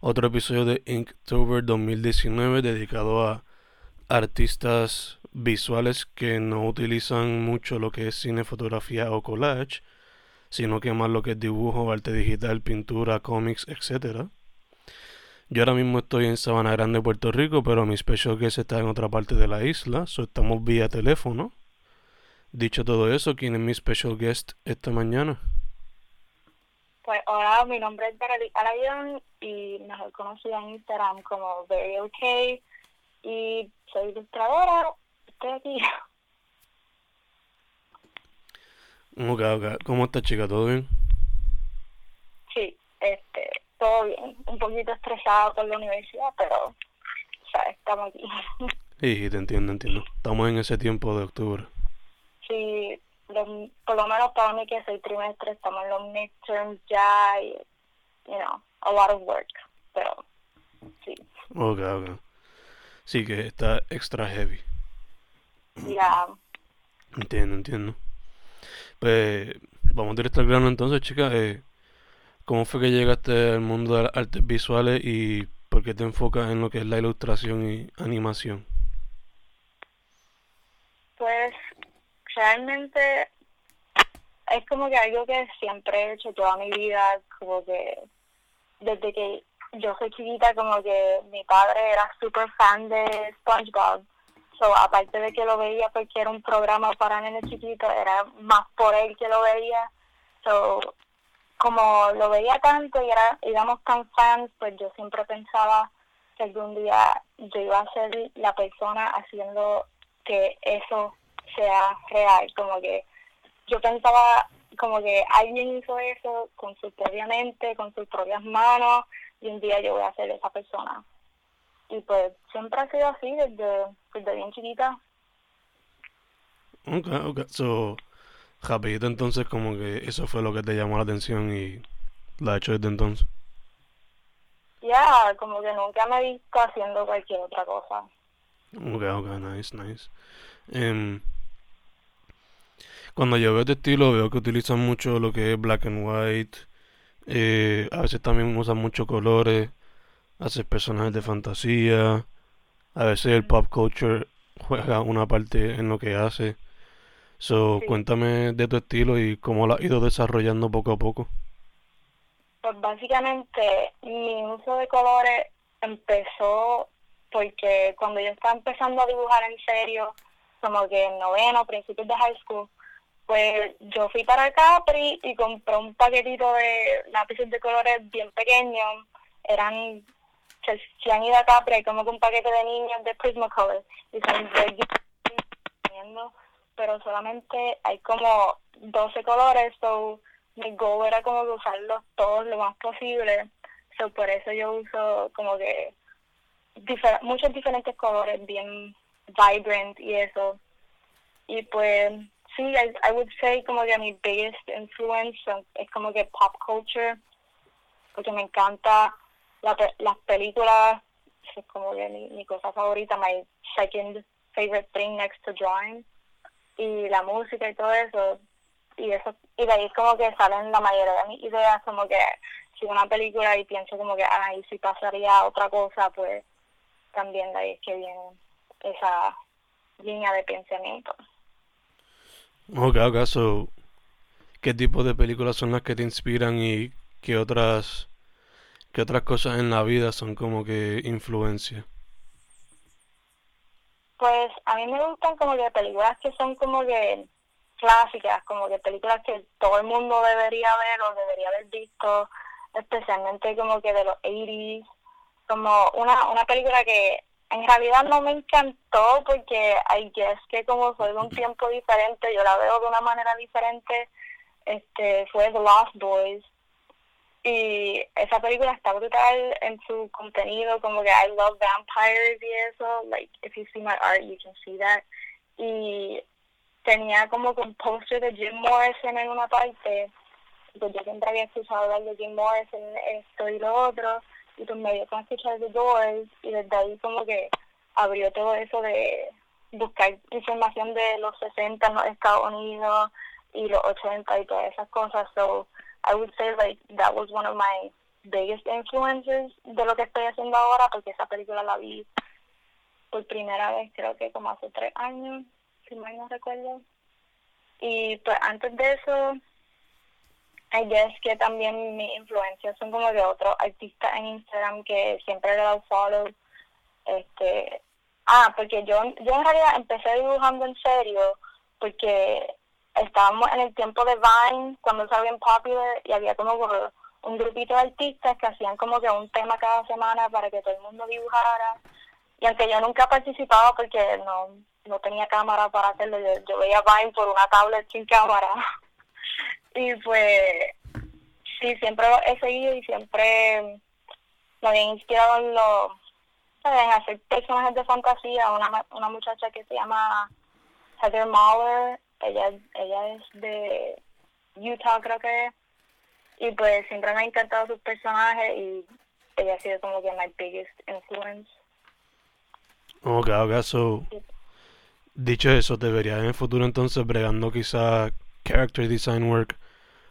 Otro episodio de Inktober 2019 dedicado a artistas visuales que no utilizan mucho lo que es cine, fotografía o collage, sino que más lo que es dibujo, arte digital, pintura, cómics, etc. Yo ahora mismo estoy en Sabana Grande, Puerto Rico, pero mi special guest está en otra parte de la isla, so estamos vía teléfono. Dicho todo eso, ¿quién es mi special guest esta mañana? Pues hola, mi nombre es Verity Alayon y mejor conocida en Instagram como Very OK y soy ilustradora, estoy aquí. Ok, ok. ¿Cómo estás chica? ¿Todo bien? Sí, este, todo bien. Un poquito estresada por la universidad, pero, o sea, estamos aquí. Sí, te entiendo, entiendo. Estamos en ese tiempo de octubre. Sí, por lo menos para mí que soy trimestre, estamos en los midterms ya y, you know, a lot of work, pero sí. Ok, ok. Sí, que está extra heavy. Ya. Entiendo, entiendo. Pues vamos directo al grano entonces, chica. Eh, ¿Cómo fue que llegaste al mundo de las artes visuales y por qué te enfocas en lo que es la ilustración y animación? Pues realmente es como que algo que siempre he hecho toda mi vida, como que desde que yo soy chiquita, como que mi padre era súper fan de SpongeBob. So, aparte de que lo veía porque era un programa para nenes chiquitos, era más por él que lo veía. So, como lo veía tanto y era, éramos tan fans, pues yo siempre pensaba que algún día yo iba a ser la persona haciendo que eso sea real, como que yo pensaba como que alguien hizo eso con su propia mente, con sus propias manos, y un día yo voy a ser esa persona. Y pues siempre ha sido así desde, desde bien chiquita. Ok, ok. So, rapidito entonces como que eso fue lo que te llamó la atención y lo has hecho desde entonces. Ya, como que nunca me he visto haciendo cualquier otra cosa. Ok, ok, nice, nice. Um, cuando yo veo este estilo, veo que utilizan mucho lo que es black and white. Eh, a veces también usan muchos colores. Haces personajes de fantasía. A veces el pop culture juega una parte en lo que hace. So, cuéntame de tu estilo y cómo lo has ido desarrollando poco a poco. Pues básicamente mi uso de colores empezó porque cuando yo estaba empezando a dibujar en serio, como que en noveno, principios de high school, pues yo fui para Capri y compré un paquetito de lápices de colores bien pequeños. Eran, si han ido a Capri, hay como que un paquete de niños de Prismacolor. Y son pero solamente hay como 12 colores, so mi goal era como que usarlos todos lo más posible. So por eso yo uso como que muchos diferentes colores, bien vibrant y eso. Y pues sí, I, I would say como que mi biggest influence es como que pop culture, porque me encanta la, las películas, es como que mi, cosa favorita, my second favorite thing next to drawing, y la música y todo eso, y eso y de ahí como que salen la mayoría de mis ideas, como que si una película y pienso como que, ah, y si pasaría otra cosa, pues también de ahí es que viene esa línea de pensamiento. Ok, ok, ¿qué tipo de películas son las que te inspiran y qué otras, qué otras cosas en la vida son como que influencia? Pues a mí me gustan como que películas que son como que clásicas, como que películas que todo el mundo debería ver o debería haber visto, especialmente como que de los 80s, como una, una película que en realidad no me encantó porque hay guess que como soy de un tiempo diferente, yo la veo de una manera diferente, este fue The Lost Boys. Y esa película está brutal en su contenido, como que I love vampires y eso. Like, if you see my art, you can see that. Y tenía como que un poster de Jim Morrison en una parte. Pues yo siempre había escuchado hablar de Jim Morrison, esto y lo otro. Y pues me dio con escuchar The Doors. Y desde ahí como que abrió todo eso de buscar información de los 60 en los Estados Unidos y los 80 y todas esas cosas. So, I would say like that was one of my biggest influences de lo que estoy haciendo ahora porque esa película la vi por primera vez creo que como hace tres años, si mal no recuerdo. Y pues antes de eso, I guess que también mi influencias son como de otros artistas en Instagram que siempre le he dado follow. Este, ah, porque yo, yo en realidad empecé dibujando en serio porque estábamos en el tiempo de Vine, cuando estaba bien popular, y había como un grupito de artistas que hacían como que un tema cada semana para que todo el mundo dibujara. Y aunque yo nunca participaba porque no, no tenía cámara para hacerlo, yo, veía Vine por una tablet sin cámara. y pues sí, siempre he seguido y siempre me había inspirado en, lo, en hacer personajes de fantasía. Una, una muchacha que se llama Heather Mahler ella, ella es de Utah, creo que es. Y pues siempre me ha encantado sus personajes y ella ha sido como que my biggest influence. Ok, ok, so. Dicho eso, debería en el futuro entonces bregando quizá character design work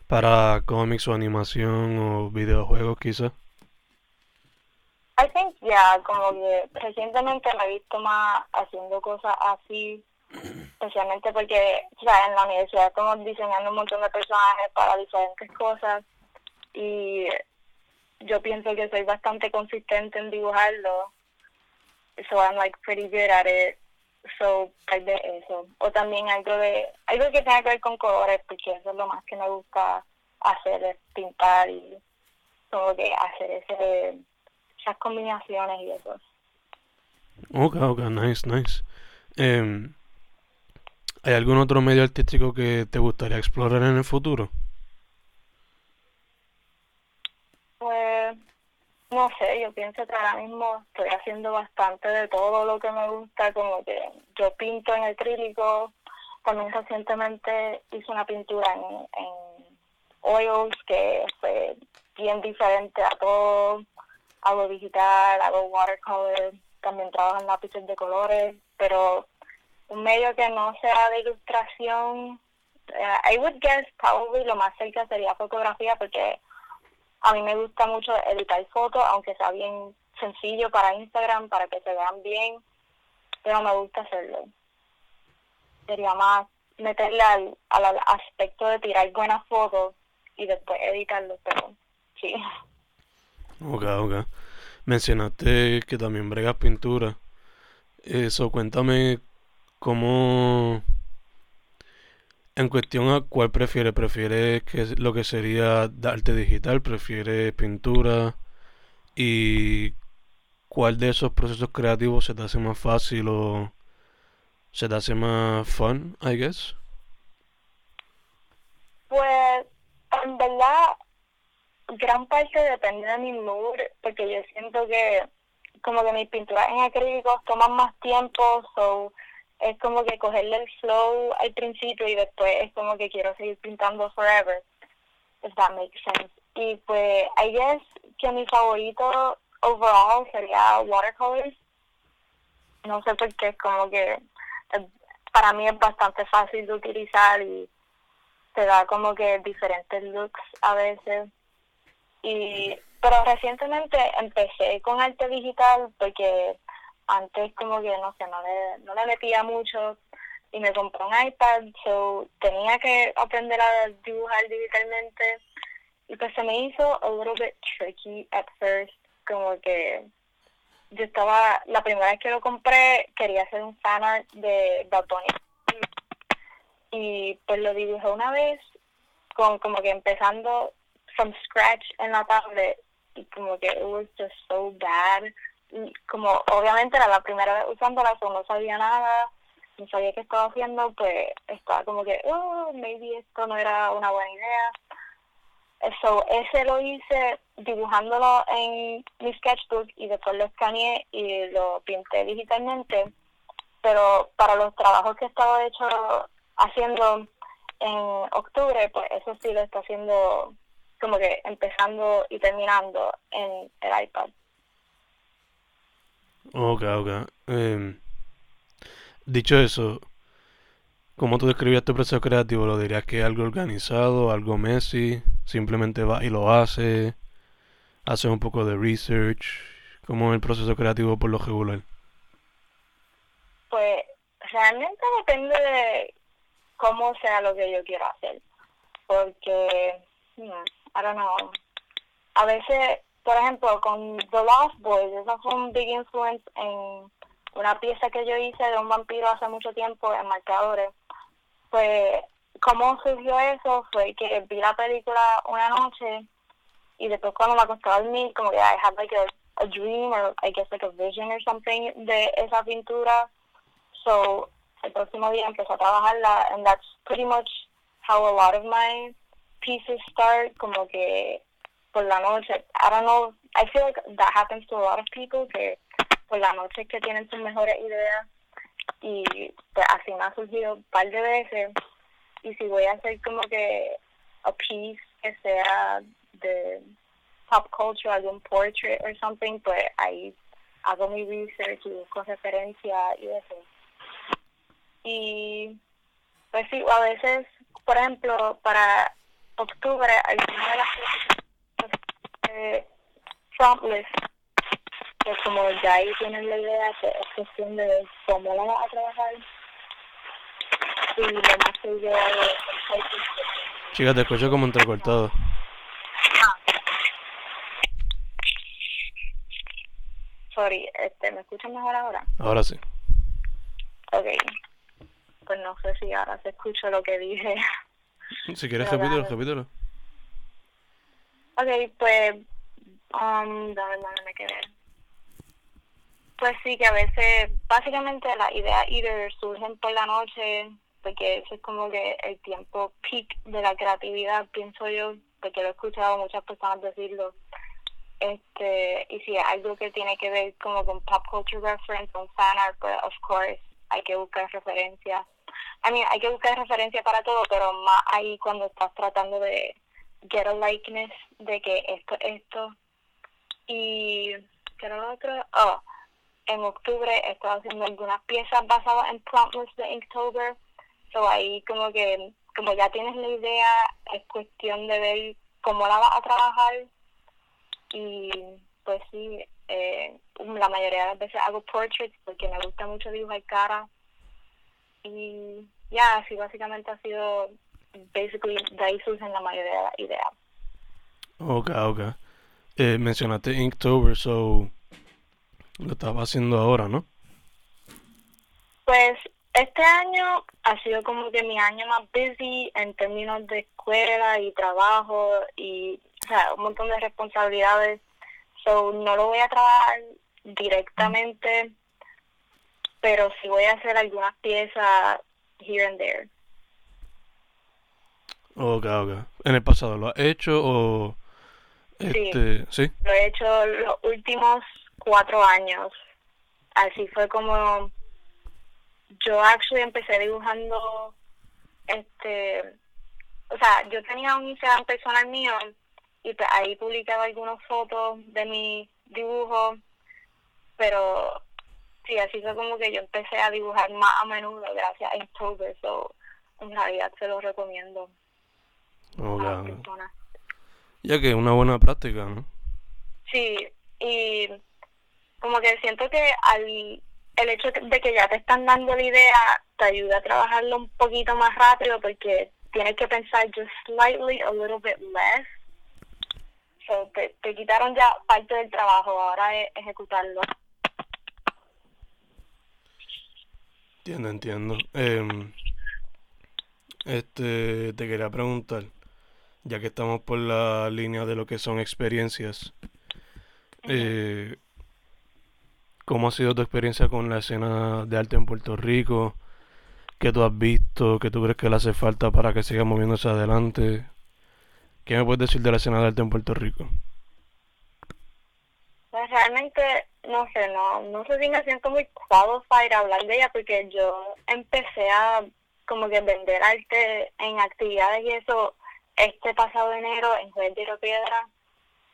para cómics o animación o videojuegos quizá. I think, yeah, como que recientemente me he visto más haciendo cosas así especialmente porque o en la universidad estamos diseñando un montón de personajes para diferentes cosas y yo pienso que soy bastante consistente en dibujarlo so I'm like pretty good at it so hay de eso. O también algo de algo que tenga que ver con colores porque eso es lo más que me gusta hacer es pintar y como que hacer ese esas combinaciones y eso. Ok ok nice nice. Um, ¿Hay algún otro medio artístico que te gustaría explorar en el futuro? Pues no sé, yo pienso que ahora mismo estoy haciendo bastante de todo lo que me gusta, como que yo pinto en acrílico, también recientemente hice una pintura en, en oils que fue bien diferente a todo, hago digital, hago watercolor, también trabajo en lápices de colores, pero un medio que no sea de ilustración, uh, I would guess probably lo más cerca sería fotografía porque a mí me gusta mucho editar fotos, aunque sea bien sencillo para Instagram, para que se vean bien, pero me gusta hacerlo. Sería más meterle al, al aspecto de tirar buenas fotos y después editarlo, pero sí. Ok, ok. Mencionaste que también bregas pintura. Eso, cuéntame ¿Cómo... En cuestión a cuál prefiere, prefiere que lo que sería arte digital, prefiere pintura y cuál de esos procesos creativos se te hace más fácil o se te hace más fun, I guess. Pues en verdad gran parte depende de mi mood porque yo siento que como que mis pinturas en acrílicos toman más tiempo, so es como que cogerle el flow al principio y después es como que quiero seguir pintando forever, if that makes sense. Y pues, I guess que mi favorito overall sería watercolors. No sé por qué, es como que eh, para mí es bastante fácil de utilizar y te da como que diferentes looks a veces. Y pero recientemente empecé con arte digital porque antes como que no sé, no le, no le metía mucho y me compré un iPad, so tenía que aprender a dibujar digitalmente y pues se me hizo a little bit tricky at first, como que yo estaba, la primera vez que lo compré quería hacer un fan art de Bad y pues lo dibujé una vez con como que empezando from scratch en la tablet y como que it was just so bad como obviamente era la primera vez usándola, so no sabía nada, no sabía qué estaba haciendo, pues estaba como que, oh, maybe esto no era una buena idea. So, ese lo hice dibujándolo en mi sketchbook y después lo escaneé y lo pinté digitalmente. Pero para los trabajos que estaba hecho haciendo en octubre, pues eso sí lo está haciendo como que empezando y terminando en el iPad. Ok, ok. Em, dicho eso, ¿cómo tú describías tu proceso creativo? ¿Lo dirías que es algo organizado, algo messy? ¿Simplemente va y lo hace? ¿Haces un poco de research? ¿Cómo es el proceso creativo por lo regular? Pues realmente depende de cómo sea lo que yo quiero hacer. Porque, hmm, I don't know. A veces, por ejemplo, con The Lost Boys, eso fue un big influence en una pieza que yo hice de un vampiro hace mucho tiempo en marcadores. Pues, ¿cómo surgió eso? Fue que vi la película una noche y después cuando me acostaba a dormir, como que I had like a, a dream or I guess like a vision or something de esa pintura. So, el próximo día empecé a trabajarla and that's pretty much how a lot of my pieces start, como que por la noche. I don't know, I feel like that happens to a lot of people, que por la noche que tienen sus mejores ideas y pues así me ha surgido un par de veces y si voy a hacer como que a piece que sea de pop culture, algún portrait or something, pues ahí hago mi research y busco referencia y eso. Y pues sí, a veces, por ejemplo, para octubre, alguna de las eh, pues como ya ahí tienen la idea, que es cuestión de cómo la vas a trabajar. Y lo más que yo hago es... Chica, te escucho como entrecortado. Sorry, este, ¿me escuchas mejor ahora? Ahora sí. Ok. Pues no sé si ahora se escucha lo que dije. Si quieres, repítelo, repítelo. Ok, pues, um, dame, dame, me quedé. Pues sí, que a veces, básicamente las ideas either surgen por la noche, porque eso es como que el tiempo peak de la creatividad, pienso yo, porque lo he escuchado muchas personas decirlo. Este, y si es algo que tiene que ver como con pop culture reference, con fan art, pues of course hay que buscar referencias I mean, hay que buscar referencia para todo, pero más ahí cuando estás tratando de get a likeness de que esto, esto. Y, ¿qué era lo otro? Oh, en octubre estaba haciendo algunas piezas basadas en prompts de Inktober. So ahí como que, como ya tienes la idea, es cuestión de ver cómo la vas a trabajar. Y pues sí, eh, la mayoría de las veces hago portraits porque me gusta mucho dibujar cara y ya, así básicamente ha sido, basically, de ahí surgen la mayoría de las ideas. Ok, ok. Eh, mencionaste Inktober, so lo estaba haciendo ahora, ¿no? Pues este año ha sido como que mi año más busy en términos de escuela y trabajo y o sea, un montón de responsabilidades. So no lo voy a trabajar directamente pero sí voy a hacer algunas piezas here and there. Ok, ok. ¿En el pasado lo has hecho o...? Este, sí, Lo he hecho los últimos cuatro años. Así fue como... Yo actually empecé dibujando este... O sea, yo tenía un Instagram personal mío y pues ahí publicaba algunas fotos de mi dibujo, pero sí, así fue como que yo empecé a dibujar más a menudo gracias a Inktober, so en realidad se lo recomiendo a Ya que es una buena práctica, ¿no? Sí, y como que siento que al el hecho de que ya te están dando la idea te ayuda a trabajarlo un poquito más rápido porque tienes que pensar just slightly a little bit less. So te, te quitaron ya parte del trabajo, ahora es ejecutarlo. Entiendo, entiendo. Em, este, te quería preguntar, ya que estamos por la línea de lo que son experiencias, eh, ¿cómo ha sido tu experiencia con la escena de arte en Puerto Rico? ¿Qué tú has visto? ¿Qué tú crees que le hace falta para que siga moviéndose adelante? ¿Qué me puedes decir de la escena de arte en Puerto Rico? Pues realmente, no sé, no, no sé si me siento muy qualified a hablar de ella porque yo empecé a como que vender arte en actividades y eso este pasado enero en Juez de Piedra,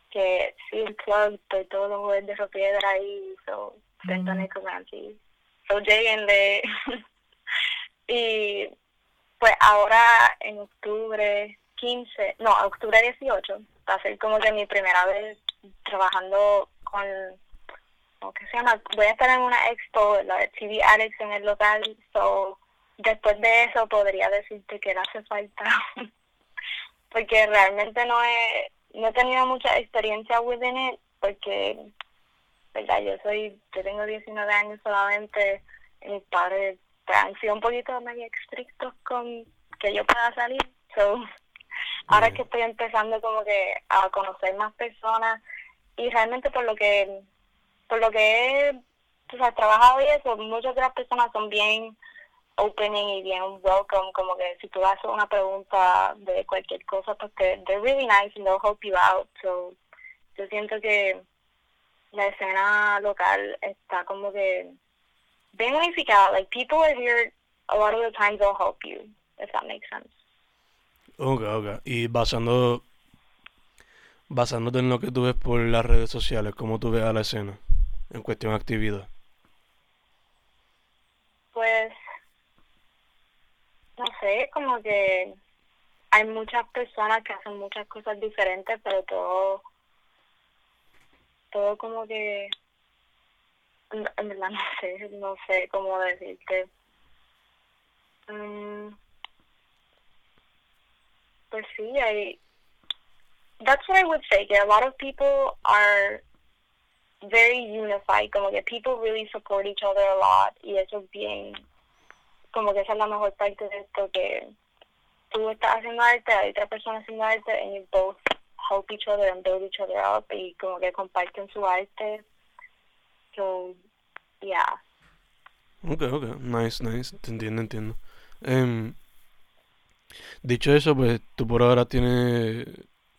que sí, club, estoy todos los jueves de Piedra ahí, so, frente a Nico So, lleguenle. y pues ahora en octubre 15, no, octubre 18, va a ser como que mi primera vez trabajando con, ¿cómo que se llama? Voy a estar en una expo, la de TV Alex en el local, so después de eso podría decirte que le hace falta, porque realmente no he, no he tenido mucha experiencia within it, porque, verdad, yo soy, yo tengo 19 años solamente, y mis padres han sido un poquito más estrictos con que yo pueda salir, so ahora que estoy empezando como que a conocer más personas y realmente por lo que por lo que he trabajado y eso muchas de las personas son bien opening y bien welcome como que si tú haces una pregunta de cualquier cosa pues que they're really nice and they'll help you out so yo siento que la escena local está como que bien unificada like people are here a lot of the times they'll help you if that makes sense Ok, ok. Y basando, basándote en lo que tú ves por las redes sociales, ¿cómo tú ves a la escena en cuestión de actividad? Pues, no sé, como que hay muchas personas que hacen muchas cosas diferentes, pero todo, todo como que, en verdad no sé, no sé cómo decirte. Mm, pues sí, I, that's what I would say. Que a lot of people are very unified, como que people really support each other a lot y eso es bien, como que esa es la mejor parte de esto, que tú estás haciendo arte, hay otra persona haciendo arte you both help each other and build each other up y como que comparten su arte. So, yeah. Okay, okay, nice, nice, te entiendo, entiendo. Um, Dicho eso, pues tú por ahora tienes,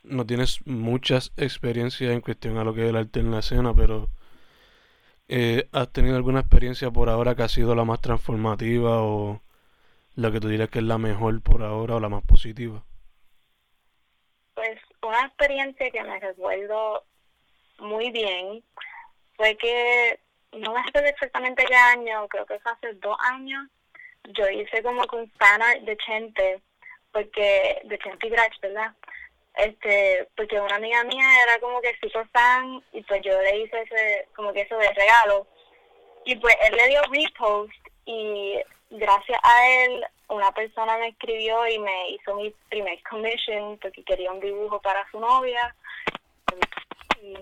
no tienes muchas experiencias en cuestión a lo que es el arte en la escena, pero eh, ¿has tenido alguna experiencia por ahora que ha sido la más transformativa o la que tú dirías que es la mejor por ahora o la más positiva? Pues una experiencia que me recuerdo muy bien fue que no me acuerdo exactamente qué año, creo que fue hace dos años, yo hice como con fan art de Chente porque de Chente ¿verdad? Este, porque una amiga mía era como que super fan y pues yo le hice ese, como que eso de regalo. Y pues él le dio repost y gracias a él una persona me escribió y me hizo mi primer commission porque quería un dibujo para su novia. Y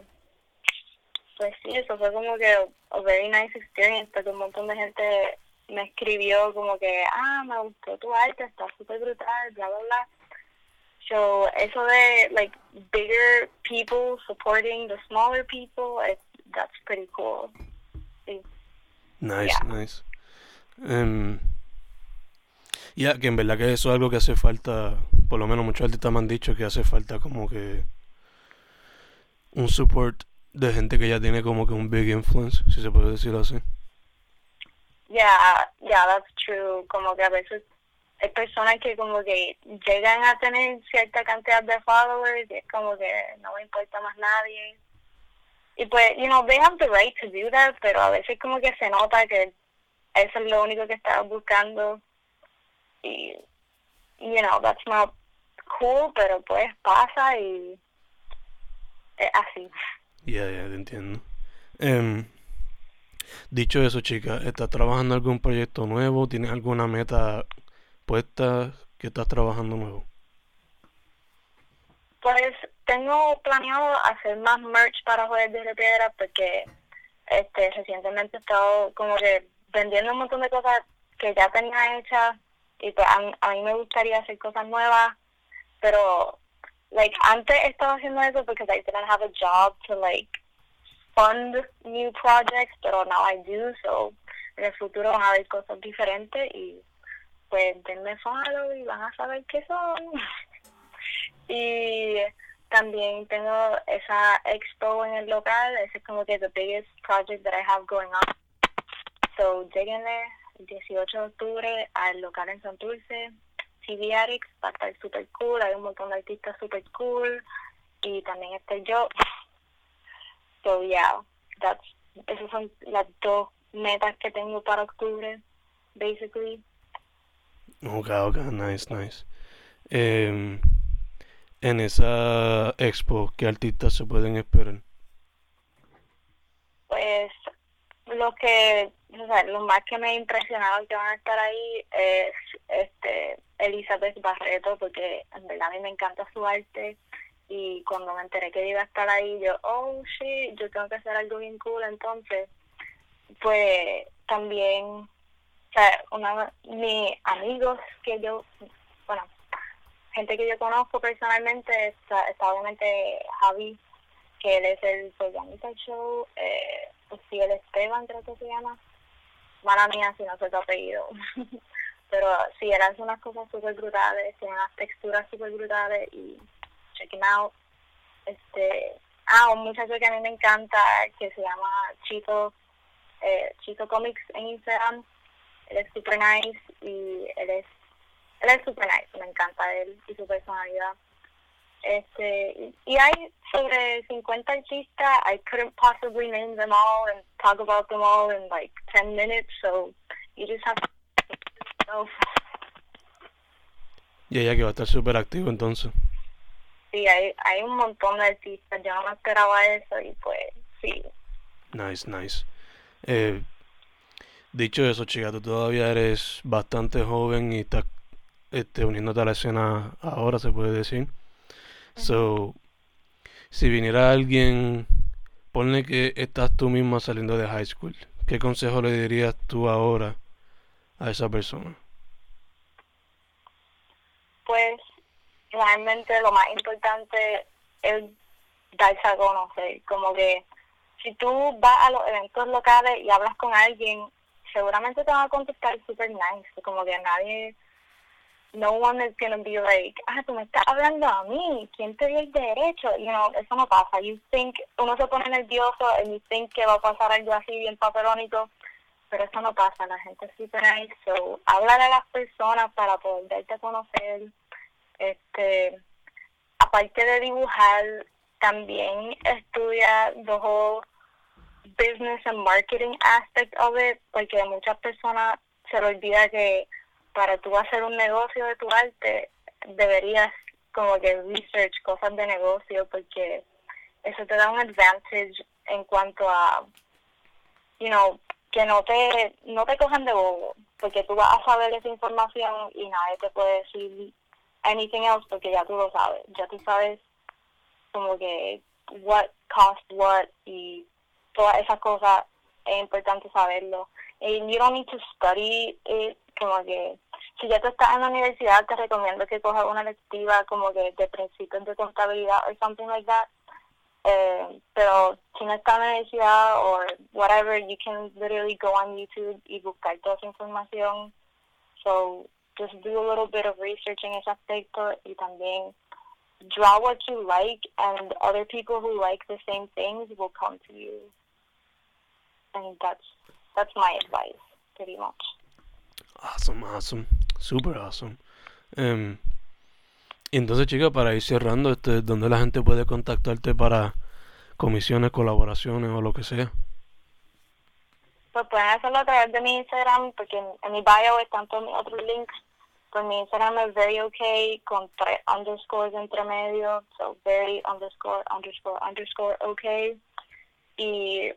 pues sí, eso fue como que a very nice experience porque un montón de gente me escribió como que, ah, me gustó tu arte, está súper brutal, bla, bla, bla. So, eso de, like, bigger people supporting the smaller people, it, that's pretty cool. Nice, nice. Um, ya, que en verdad que eso es algo que hace falta, por lo menos muchos artistas me han dicho que hace falta como que un support de gente que ya tiene como que un big influence, si se puede decir así. Yeah, yeah, that's true. Como que a veces hay personas que como que llegan a tener cierta cantidad de followers y es como que no me importa más nadie. Y pues, you know, they have the right to do that, pero a veces como que se nota que eso es lo único que estás buscando. Y, you know, that's not cool, pero pues pasa y es así. Yeah, yeah, te entiendo. Um, Dicho eso, chica, ¿estás trabajando algún proyecto nuevo? ¿Tienes alguna meta puesta que estás trabajando nuevo? Pues tengo planeado hacer más merch para Joder de Piedra porque este recientemente he estado como que vendiendo un montón de cosas que ya tenía hechas y pues a, mí me gustaría hacer cosas nuevas, pero like antes estaba haciendo eso porque I didn't have a job to like fund new projects, pero now I do, so en el futuro van a haber cosas diferentes y pues denme follow y van a saber qué son. y también tengo esa expo en el local, ese es como que the biggest project that I have going on. So, lleguenle el 18 de octubre al local en Santurce, TV Addicts, va a estar super cool, hay un montón de artistas super cool, y también estoy yo. So, yeah, that's, esas son las dos metas que tengo para octubre, basically. Ok, ok, nice, nice. Eh, en esa expo, ¿qué artistas se pueden esperar? Pues lo que, o sea, lo más que me ha impresionado que van a estar ahí es este Elizabeth Barreto, porque en verdad a mí me encanta su arte y cuando me enteré que iba a estar ahí, yo, oh, sí, yo tengo que hacer algo bien cool, entonces, pues también, sea, una mis amigos que yo, bueno, gente que yo conozco personalmente, está, está obviamente Javi, que él es el programista del show, eh, pues sí, el Esteban creo que se llama, mala mía si no sé tu apellido, pero sí, él hace unas cosas súper brutales, tiene unas texturas súper brutales y check him out. Este, ah, un muchacho que a mí me encanta, que se llama Chito, eh, Chito Comics en Instagram, él es super nice y él es, él es super nice, me encanta él y su personalidad. Este, y hay sobre 50 artistas. I couldn't possibly name them all and talk about them all in like 10 minutes, so you just have to Y ella que va a estar súper activo entonces. Sí, hay, hay un montón de artistas. Yo no me esperaba eso y pues sí. Nice, nice. Eh, dicho eso, chica, tú todavía eres bastante joven y estás este, uniéndote a la escena ahora, se puede decir. So, si viniera alguien, ponle que estás tú misma saliendo de high school, ¿qué consejo le dirías tú ahora a esa persona? Pues realmente lo más importante es darse a conocer, como que si tú vas a los eventos locales y hablas con alguien, seguramente te van a contestar super nice, como que nadie no one is to be like, ah, tú me estás hablando a mí, ¿quién te dio el derecho? You know, eso no pasa. You think, uno se pone nervioso and you think que va a pasar algo así bien paperónico, pero eso no pasa. La gente es super nice. So, háblale a las personas para poder conocer. Este, aparte de dibujar, también estudia whole business and marketing aspect of it, porque muchas personas se le olvida que para tú hacer un negocio de tu arte, deberías como que research cosas de negocio porque eso te da un advantage en cuanto a, you know, que no te, no te cojan de bobo, porque tú vas a saber esa información y nadie te puede decir anything else porque ya tú lo sabes, ya tú sabes como que what cost what y todas esas cosas es importante saberlo. And you don't need to study it como que si ya tú estás en la universidad te recomiendo que cojas una lectiva como que de principios de contabilidad o something like that. Eh, pero si no estás en la universidad o whatever you can literally go on YouTube y buscar toda esa información. So just do a little bit of research en ese aspecto y también draw what you like and other people who like the same things will come to you and that's that's my advice pretty much Awesome, awesome. Super awesome. Um, entonces, chicas, para ir cerrando, este, ¿dónde la gente puede contactarte para comisiones, colaboraciones o lo que sea? Pues pueden hacerlo a través de mi Instagram, porque en, en mi bio están todos mis otros links. Pues mi Instagram es very okay, con tres underscores entre medio, so very underscore, underscore, underscore okay. Y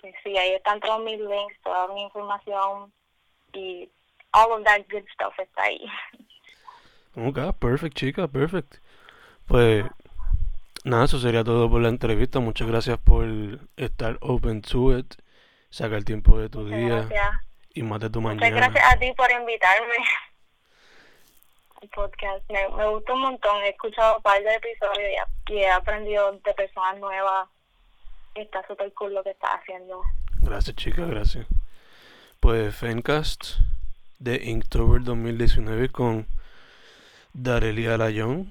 pues, sí, ahí están todos mis links, toda mi información y all of that good stuff está ahí. Ok, perfect, chica, perfect. Pues nada, eso sería todo por la entrevista. Muchas gracias por estar open to it, sacar tiempo de tu Muchas día gracias. y más de tu Muchas mañana. gracias a ti por invitarme al podcast. Me, me gusta un montón. He escuchado un par de episodios y he aprendido de personas nuevas. Está súper cool lo que estás haciendo. Gracias, chica, gracias. Pues Fencast de Inktober 2019 con Darelia Layón.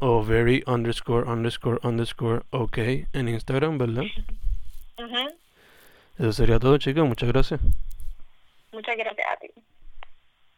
o very underscore underscore underscore ok en Instagram, ¿verdad? Ujú. Eso sería todo, chicos. Muchas gracias. Muchas gracias a ti.